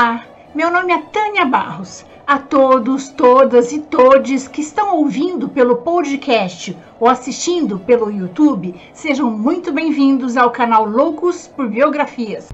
Olá, meu nome é Tânia Barros. A todos, todas e todes que estão ouvindo pelo podcast ou assistindo pelo YouTube, sejam muito bem-vindos ao canal Loucos por Biografias.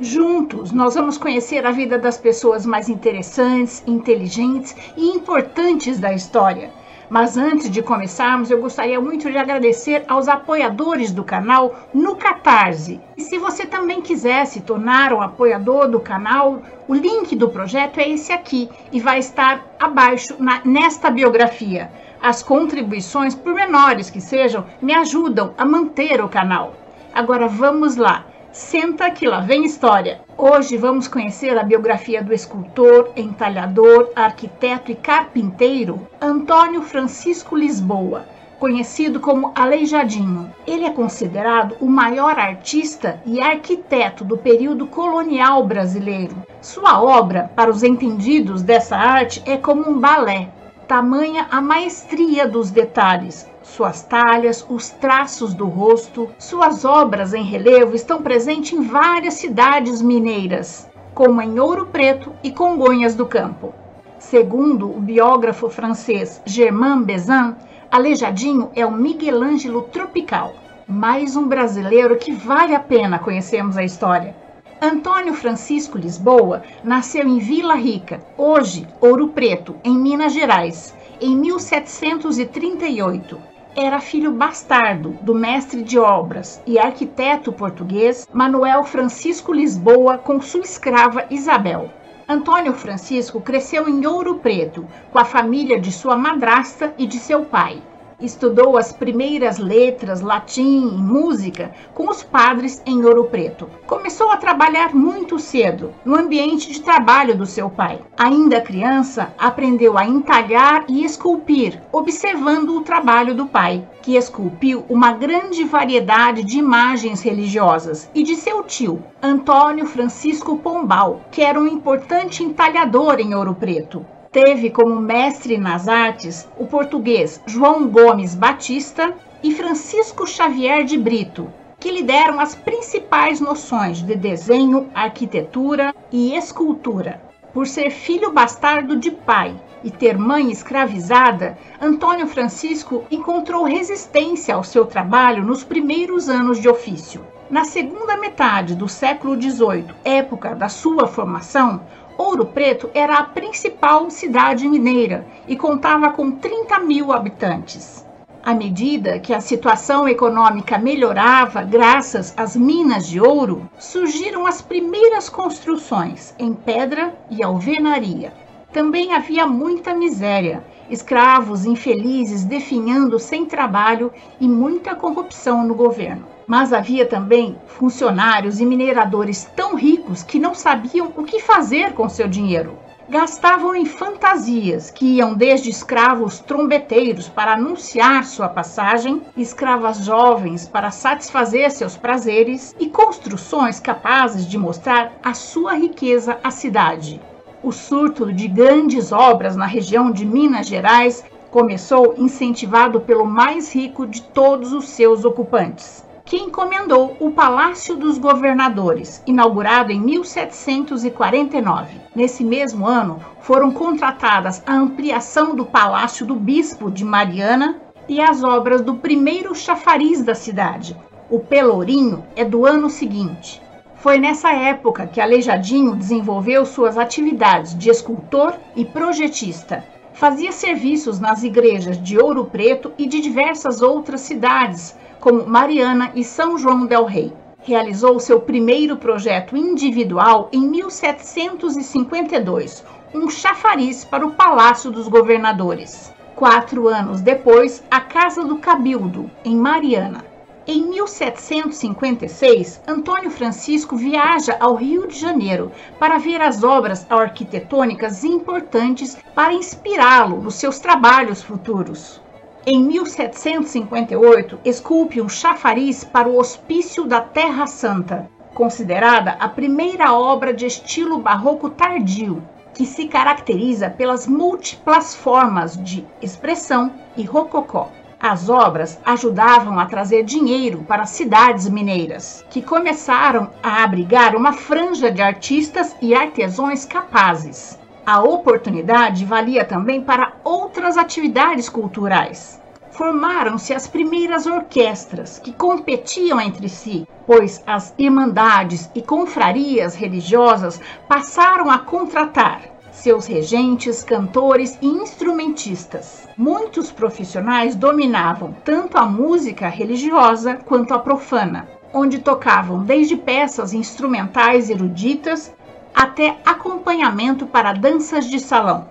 Juntos, nós vamos conhecer a vida das pessoas mais interessantes, inteligentes e importantes da história mas antes de começarmos, eu gostaria muito de agradecer aos apoiadores do canal no Catarse. E se você também quiser se tornar um apoiador do canal, o link do projeto é esse aqui e vai estar abaixo na, nesta biografia. As contribuições, por menores que sejam, me ajudam a manter o canal. Agora vamos lá. Senta que lá vem história. Hoje vamos conhecer a biografia do escultor, entalhador, arquiteto e carpinteiro Antônio Francisco Lisboa, conhecido como Aleijadinho. Ele é considerado o maior artista e arquiteto do período colonial brasileiro. Sua obra, para os entendidos dessa arte, é como um balé, tamanha a maestria dos detalhes, suas talhas, os traços do rosto, suas obras em relevo estão presentes em várias cidades mineiras, como em Ouro Preto e Congonhas do Campo. Segundo o biógrafo francês Germain Bezin, Aleijadinho é o Miguel Ângelo tropical, mais um brasileiro que vale a pena conhecermos a história. Antônio Francisco Lisboa nasceu em Vila Rica, hoje Ouro Preto, em Minas Gerais, em 1738 era filho bastardo do mestre de obras e arquiteto português Manuel Francisco Lisboa com sua escrava Isabel. Antônio Francisco cresceu em Ouro Preto com a família de sua madrasta e de seu pai. Estudou as primeiras letras, latim e música com os padres em Ouro Preto. Começou a trabalhar muito cedo no ambiente de trabalho do seu pai. Ainda criança, aprendeu a entalhar e esculpir, observando o trabalho do pai, que esculpiu uma grande variedade de imagens religiosas, e de seu tio, Antônio Francisco Pombal, que era um importante entalhador em Ouro Preto teve como mestre nas artes o português João Gomes Batista e Francisco Xavier de Brito, que lhe deram as principais noções de desenho, arquitetura e escultura. Por ser filho bastardo de pai e ter mãe escravizada, Antônio Francisco encontrou resistência ao seu trabalho nos primeiros anos de ofício. Na segunda metade do século XVIII, época da sua formação, Ouro Preto era a principal cidade mineira e contava com 30 mil habitantes. À medida que a situação econômica melhorava graças às minas de ouro, surgiram as primeiras construções em pedra e alvenaria. Também havia muita miséria, escravos infelizes definhando sem trabalho e muita corrupção no governo. Mas havia também funcionários e mineradores tão ricos que não sabiam o que fazer com seu dinheiro. Gastavam em fantasias que iam desde escravos trombeteiros para anunciar sua passagem, escravas jovens para satisfazer seus prazeres e construções capazes de mostrar a sua riqueza à cidade. O surto de grandes obras na região de Minas Gerais começou incentivado pelo mais rico de todos os seus ocupantes, que encomendou o Palácio dos Governadores, inaugurado em 1749. Nesse mesmo ano, foram contratadas a ampliação do Palácio do Bispo de Mariana e as obras do primeiro chafariz da cidade. O Pelourinho é do ano seguinte. Foi nessa época que Aleijadinho desenvolveu suas atividades de escultor e projetista. Fazia serviços nas igrejas de Ouro Preto e de diversas outras cidades, como Mariana e São João del Rei. Realizou seu primeiro projeto individual em 1752, um chafariz para o Palácio dos Governadores. Quatro anos depois, a Casa do Cabildo, em Mariana. Em 1756, Antônio Francisco viaja ao Rio de Janeiro para ver as obras arquitetônicas importantes para inspirá-lo nos seus trabalhos futuros. Em 1758, esculpe um chafariz para o Hospício da Terra Santa, considerada a primeira obra de estilo barroco tardio, que se caracteriza pelas múltiplas formas de expressão e rococó. As obras ajudavam a trazer dinheiro para as cidades mineiras, que começaram a abrigar uma franja de artistas e artesãos capazes. A oportunidade valia também para outras atividades culturais. Formaram-se as primeiras orquestras que competiam entre si, pois as irmandades e confrarias religiosas passaram a contratar seus regentes, cantores e instrumentistas. Muitos profissionais dominavam tanto a música religiosa quanto a profana, onde tocavam desde peças instrumentais eruditas até acompanhamento para danças de salão,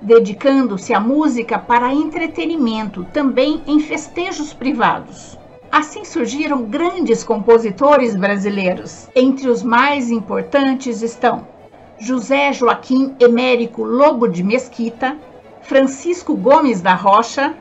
dedicando-se à música para entretenimento também em festejos privados. Assim surgiram grandes compositores brasileiros. Entre os mais importantes estão José Joaquim Emérico Lobo de Mesquita, Francisco Gomes da Rocha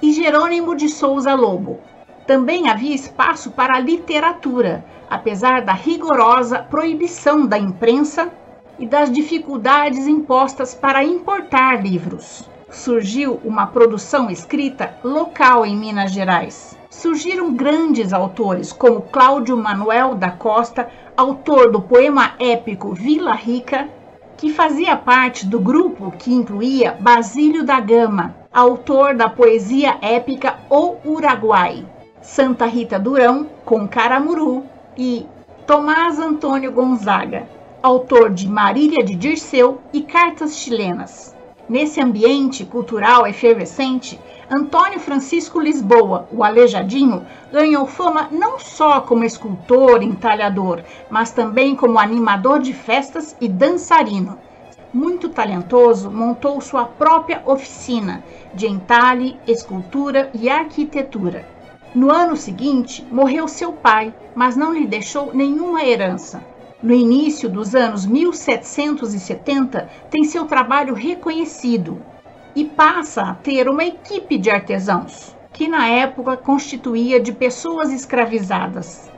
e Jerônimo de Souza Lobo. Também havia espaço para a literatura, apesar da rigorosa proibição da imprensa e das dificuldades impostas para importar livros. Surgiu uma produção escrita local em Minas Gerais. Surgiram grandes autores como Cláudio Manuel da Costa, autor do poema épico Vila Rica, que fazia parte do grupo que incluía Basílio da Gama, autor da poesia épica O Uruguai, Santa Rita Durão, com Caramuru, e Tomás Antônio Gonzaga, autor de Marília de Dirceu e Cartas Chilenas. Nesse ambiente cultural efervescente, Antônio Francisco Lisboa, o Aleijadinho, ganhou fama não só como escultor e entalhador, mas também como animador de festas e dançarino. Muito talentoso, montou sua própria oficina de entalhe, escultura e arquitetura. No ano seguinte, morreu seu pai, mas não lhe deixou nenhuma herança. No início dos anos 1770, tem seu trabalho reconhecido e passa a ter uma equipe de artesãos, que na época constituía de pessoas escravizadas.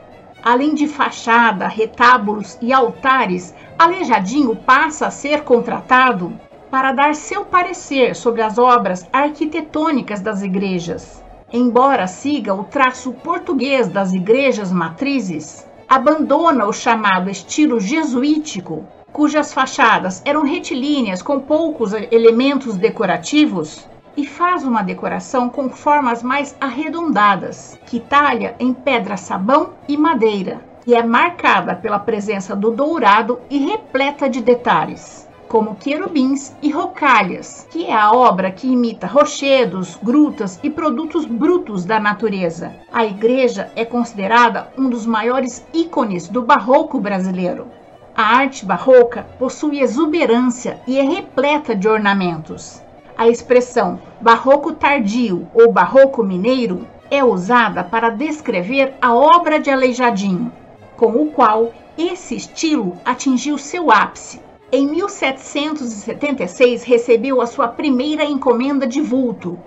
Além de fachada, retábulos e altares, Aleijadinho passa a ser contratado para dar seu parecer sobre as obras arquitetônicas das igrejas. Embora siga o traço português das igrejas matrizes, abandona o chamado estilo jesuítico cujas fachadas eram retilíneas com poucos elementos decorativos, e faz uma decoração com formas mais arredondadas, que talha em pedra-sabão e madeira, e é marcada pela presença do dourado e repleta de detalhes, como querubins e rocalhas, que é a obra que imita rochedos, grutas e produtos brutos da natureza. A igreja é considerada um dos maiores ícones do barroco brasileiro. A arte barroca possui exuberância e é repleta de ornamentos. A expressão barroco tardio ou barroco mineiro é usada para descrever a obra de Aleijadinho, com o qual esse estilo atingiu seu ápice. Em 1776 recebeu a sua primeira encomenda de vulto,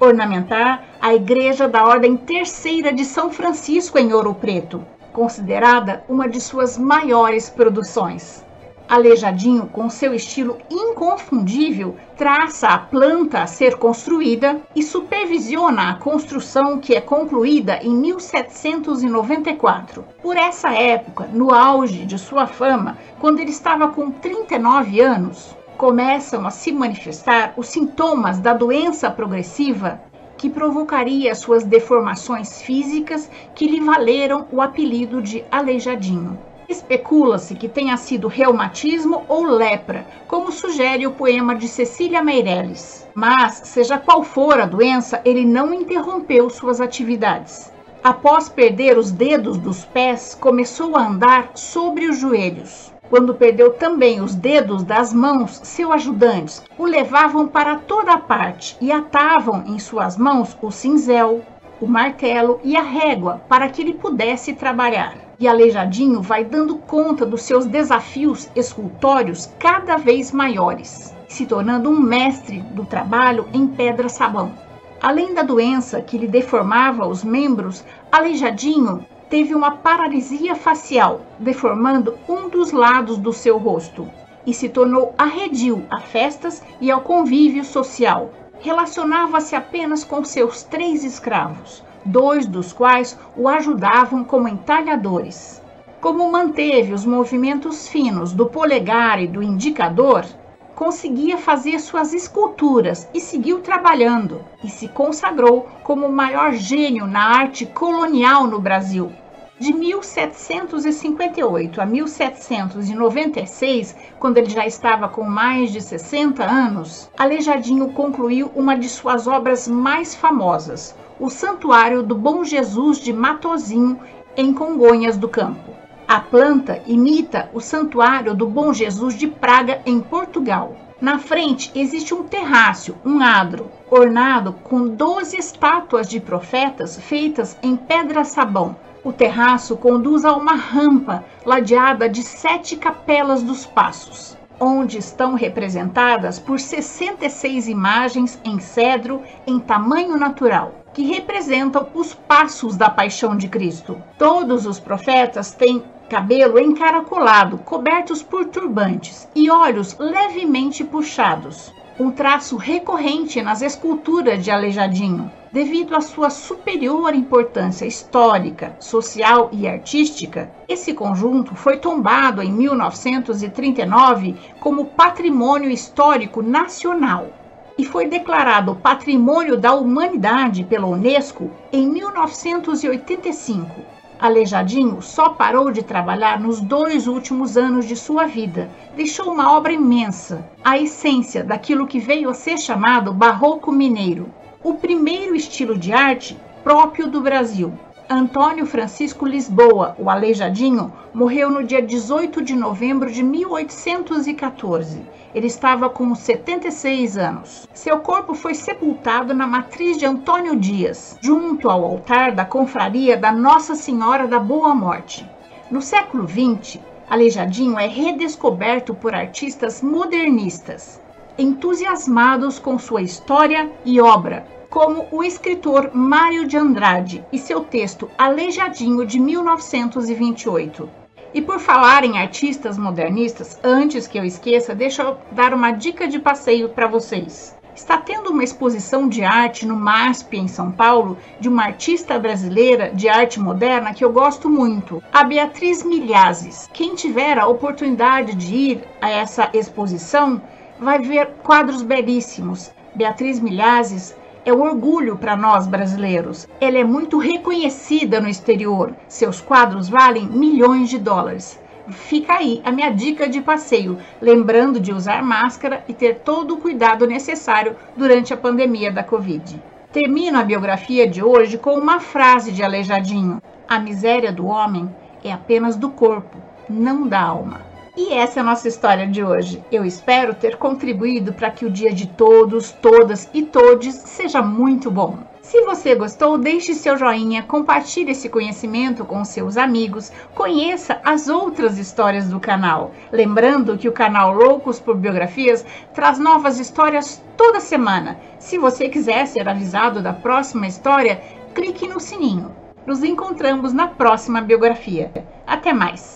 ornamentar a igreja da Ordem Terceira de São Francisco em Ouro Preto considerada uma de suas maiores produções. Aleijadinho, com seu estilo inconfundível, traça a planta a ser construída e supervisiona a construção que é concluída em 1794. Por essa época, no auge de sua fama, quando ele estava com 39 anos, começam a se manifestar os sintomas da doença progressiva que provocaria suas deformações físicas que lhe valeram o apelido de Aleijadinho. Especula-se que tenha sido reumatismo ou lepra, como sugere o poema de Cecília Meirelles. Mas, seja qual for a doença, ele não interrompeu suas atividades. Após perder os dedos dos pés, começou a andar sobre os joelhos. Quando perdeu também os dedos das mãos, seus ajudantes o levavam para toda parte e atavam em suas mãos o cinzel, o martelo e a régua para que ele pudesse trabalhar. E Aleijadinho vai dando conta dos seus desafios escultórios cada vez maiores, se tornando um mestre do trabalho em pedra-sabão. Além da doença que lhe deformava os membros, Aleijadinho teve uma paralisia facial, deformando um dos lados do seu rosto, e se tornou arredio a festas e ao convívio social. relacionava-se apenas com seus três escravos, dois dos quais o ajudavam como entalhadores. Como manteve os movimentos finos do polegar e do indicador, conseguia fazer suas esculturas e seguiu trabalhando e se consagrou como o maior gênio na arte colonial no Brasil. De 1758 a 1796, quando ele já estava com mais de 60 anos, Aleijadinho concluiu uma de suas obras mais famosas, o Santuário do Bom Jesus de Matozinho, em Congonhas do Campo. A planta imita o Santuário do Bom Jesus de Praga, em Portugal. Na frente existe um terrácio, um adro, ornado com 12 estátuas de profetas feitas em pedra-sabão. O terraço conduz a uma rampa ladeada de sete capelas dos passos, onde estão representadas por 66 imagens em cedro em tamanho natural que representam os passos da paixão de Cristo. Todos os profetas têm cabelo encaracolado, cobertos por turbantes e olhos levemente puxados. Um traço recorrente nas esculturas de Aleijadinho, devido à sua superior importância histórica, social e artística. Esse conjunto foi tombado em 1939 como Patrimônio Histórico Nacional e foi declarado Patrimônio da Humanidade pela Unesco em 1985. Aleijadinho só parou de trabalhar nos dois últimos anos de sua vida. Deixou uma obra imensa, a essência daquilo que veio a ser chamado Barroco Mineiro, o primeiro estilo de arte próprio do Brasil. Antônio Francisco Lisboa, o Aleijadinho, morreu no dia 18 de novembro de 1814. Ele estava com 76 anos. Seu corpo foi sepultado na matriz de Antônio Dias, junto ao altar da confraria da Nossa Senhora da Boa Morte. No século XX, Aleijadinho é redescoberto por artistas modernistas, entusiasmados com sua história e obra, como o escritor Mário de Andrade e seu texto Aleijadinho de 1928. E por falar em artistas modernistas, antes que eu esqueça, deixa eu dar uma dica de passeio para vocês. Está tendo uma exposição de arte no MASP em São Paulo de uma artista brasileira de arte moderna que eu gosto muito, a Beatriz Milhazes. Quem tiver a oportunidade de ir a essa exposição vai ver quadros belíssimos. Beatriz Milhazes é orgulho para nós brasileiros. Ela é muito reconhecida no exterior. Seus quadros valem milhões de dólares. Fica aí a minha dica de passeio, lembrando de usar máscara e ter todo o cuidado necessário durante a pandemia da Covid. Termino a biografia de hoje com uma frase de Aleijadinho: A miséria do homem é apenas do corpo, não da alma. E essa é a nossa história de hoje. Eu espero ter contribuído para que o dia de todos, todas e todes seja muito bom. Se você gostou, deixe seu joinha, compartilhe esse conhecimento com seus amigos, conheça as outras histórias do canal. Lembrando que o canal Loucos por Biografias traz novas histórias toda semana. Se você quiser ser avisado da próxima história, clique no sininho. Nos encontramos na próxima biografia. Até mais!